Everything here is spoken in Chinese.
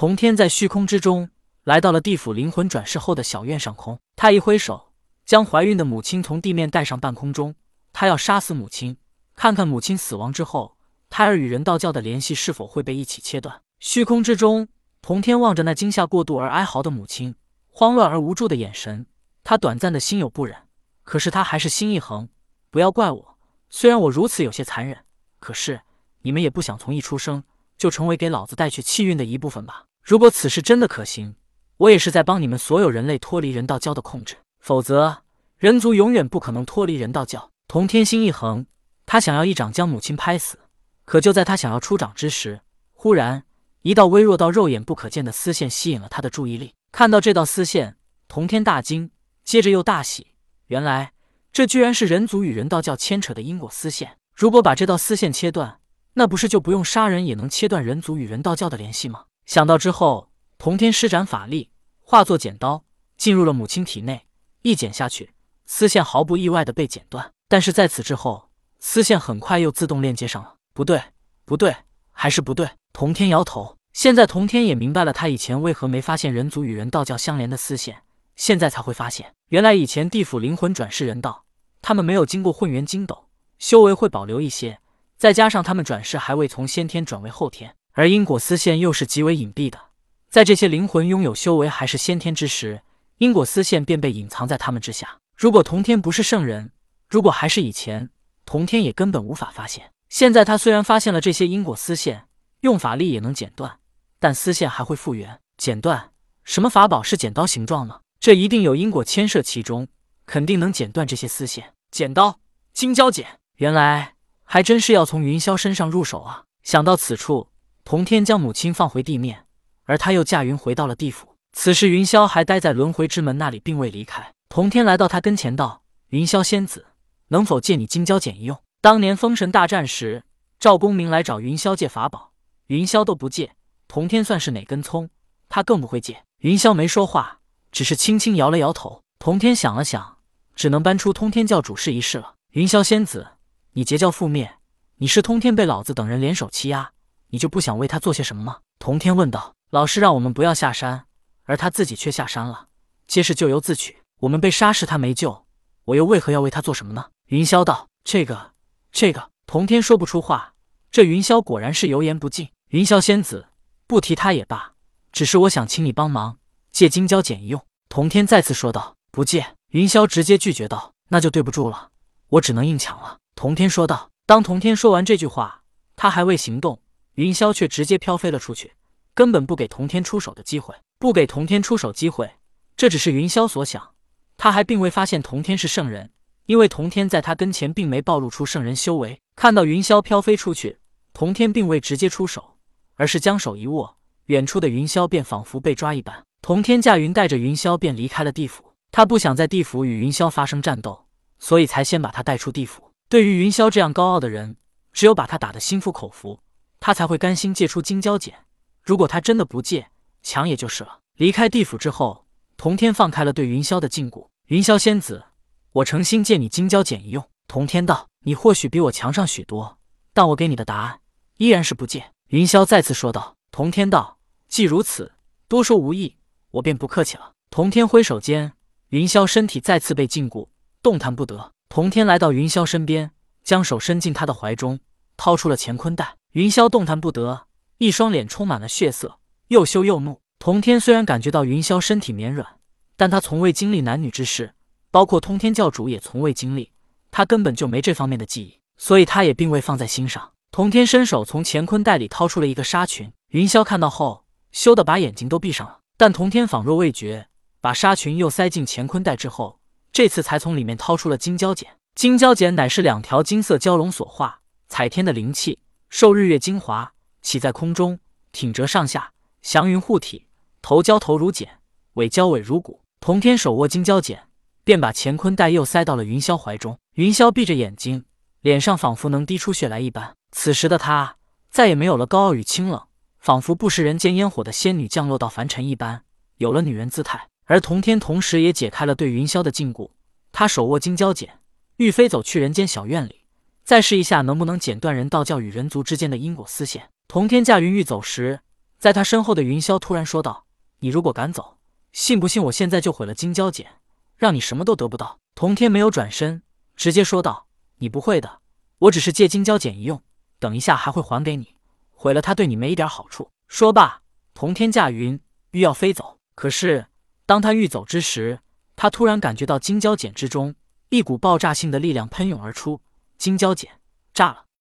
童天在虚空之中来到了地府灵魂转世后的小院上空，他一挥手，将怀孕的母亲从地面带上半空中。他要杀死母亲，看看母亲死亡之后，胎儿与人道教的联系是否会被一起切断。虚空之中，童天望着那惊吓过度而哀嚎的母亲，慌乱而无助的眼神，他短暂的心有不忍，可是他还是心一横。不要怪我，虽然我如此有些残忍，可是你们也不想从一出生就成为给老子带去气运的一部分吧？如果此事真的可行，我也是在帮你们所有人类脱离人道教的控制，否则人族永远不可能脱离人道教。童天心一横，他想要一掌将母亲拍死，可就在他想要出掌之时，忽然一道微弱到肉眼不可见的丝线吸引了他的注意力。看到这道丝线，童天大惊，接着又大喜，原来。这居然是人族与人道教牵扯的因果丝线。如果把这道丝线切断，那不是就不用杀人也能切断人族与人道教的联系吗？想到之后，童天施展法力，化作剪刀进入了母亲体内，一剪下去，丝线毫不意外的被剪断。但是在此之后，丝线很快又自动链接上了。不对，不对，还是不对。童天摇头。现在童天也明白了，他以前为何没发现人族与人道教相连的丝线。现在才会发现，原来以前地府灵魂转世人道，他们没有经过混元金斗，修为会保留一些。再加上他们转世还未从先天转为后天，而因果丝线又是极为隐蔽的，在这些灵魂拥有修为还是先天之时，因果丝线便被隐藏在他们之下。如果童天不是圣人，如果还是以前，童天也根本无法发现。现在他虽然发现了这些因果丝线，用法力也能剪断，但丝线还会复原。剪断？什么法宝是剪刀形状呢？这一定有因果牵涉其中，肯定能剪断这些丝线。剪刀，金蛟剪，原来还真是要从云霄身上入手啊！想到此处，童天将母亲放回地面，而他又驾云回到了地府。此时云霄还待在轮回之门那里，并未离开。童天来到他跟前道：“云霄仙子，能否借你金蛟剪一用？当年封神大战时，赵公明来找云霄借法宝，云霄都不借。童天算是哪根葱？他更不会借。”云霄没说话。只是轻轻摇了摇头。童天想了想，只能搬出通天教主事一事了。云霄仙子，你截教覆灭，你是通天被老子等人联手欺压，你就不想为他做些什么吗？童天问道。老师让我们不要下山，而他自己却下山了，皆是咎由自取。我们被杀时他没救，我又为何要为他做什么呢？云霄道。这个，这个，童天说不出话。这云霄果然是油盐不进。云霄仙子，不提他也罢，只是我想请你帮忙。借金蛟剪一用，童天再次说道：“不借。”云霄直接拒绝道：“那就对不住了，我只能硬抢了。”童天说道。当童天说完这句话，他还未行动，云霄却直接飘飞了出去，根本不给童天出手的机会。不给童天出手机会，这只是云霄所想，他还并未发现童天是圣人，因为童天在他跟前并没暴露出圣人修为。看到云霄飘飞出去，童天并未直接出手，而是将手一握，远处的云霄便仿佛被抓一般。童天驾云带着云霄便离开了地府，他不想在地府与云霄发生战斗，所以才先把他带出地府。对于云霄这样高傲的人，只有把他打得心服口服，他才会甘心借出金蛟剪。如果他真的不借，抢也就是了。离开地府之后，童天放开了对云霄的禁锢。云霄仙子，我诚心借你金蛟剪一用。童天道：“你或许比我强上许多，但我给你的答案依然是不借。”云霄再次说道。童天道：“既如此，多说无益。”我便不客气了。童天挥手间，云霄身体再次被禁锢，动弹不得。童天来到云霄身边，将手伸进他的怀中，掏出了乾坤袋。云霄动弹不得，一双脸充满了血色，又羞又怒。童天虽然感觉到云霄身体绵软，但他从未经历男女之事，包括通天教主也从未经历，他根本就没这方面的记忆，所以他也并未放在心上。童天伸手从乾坤袋里掏出了一个纱裙，云霄看到后，羞得把眼睛都闭上了。但童天仿若未觉，把纱裙又塞进乾坤袋之后，这次才从里面掏出了金蛟剪。金蛟剪乃是两条金色蛟龙所化，采天的灵气，受日月精华，起在空中，挺折上下，祥云护体。头交头如剪，尾交尾如骨。童天手握金蛟剪，便把乾坤袋又塞到了云霄怀中。云霄闭着眼睛，脸上仿佛能滴出血来一般。此时的他再也没有了高傲与清冷。仿佛不食人间烟火的仙女降落到凡尘一般，有了女人姿态。而童天同时也解开了对云霄的禁锢，他手握金蛟剪，欲飞走去人间小院里，再试一下能不能剪断人道教与人族之间的因果丝线。童天驾云欲走时，在他身后的云霄突然说道：“你如果敢走，信不信我现在就毁了金蛟简，让你什么都得不到？”童天没有转身，直接说道：“你不会的，我只是借金蛟简一用，等一下还会还给你。毁了它对你没一点好处。”说罢，童天驾云欲要飞走。可是当他欲走之时，他突然感觉到金蛟简之中一股爆炸性的力量喷涌而出，金蛟简炸了。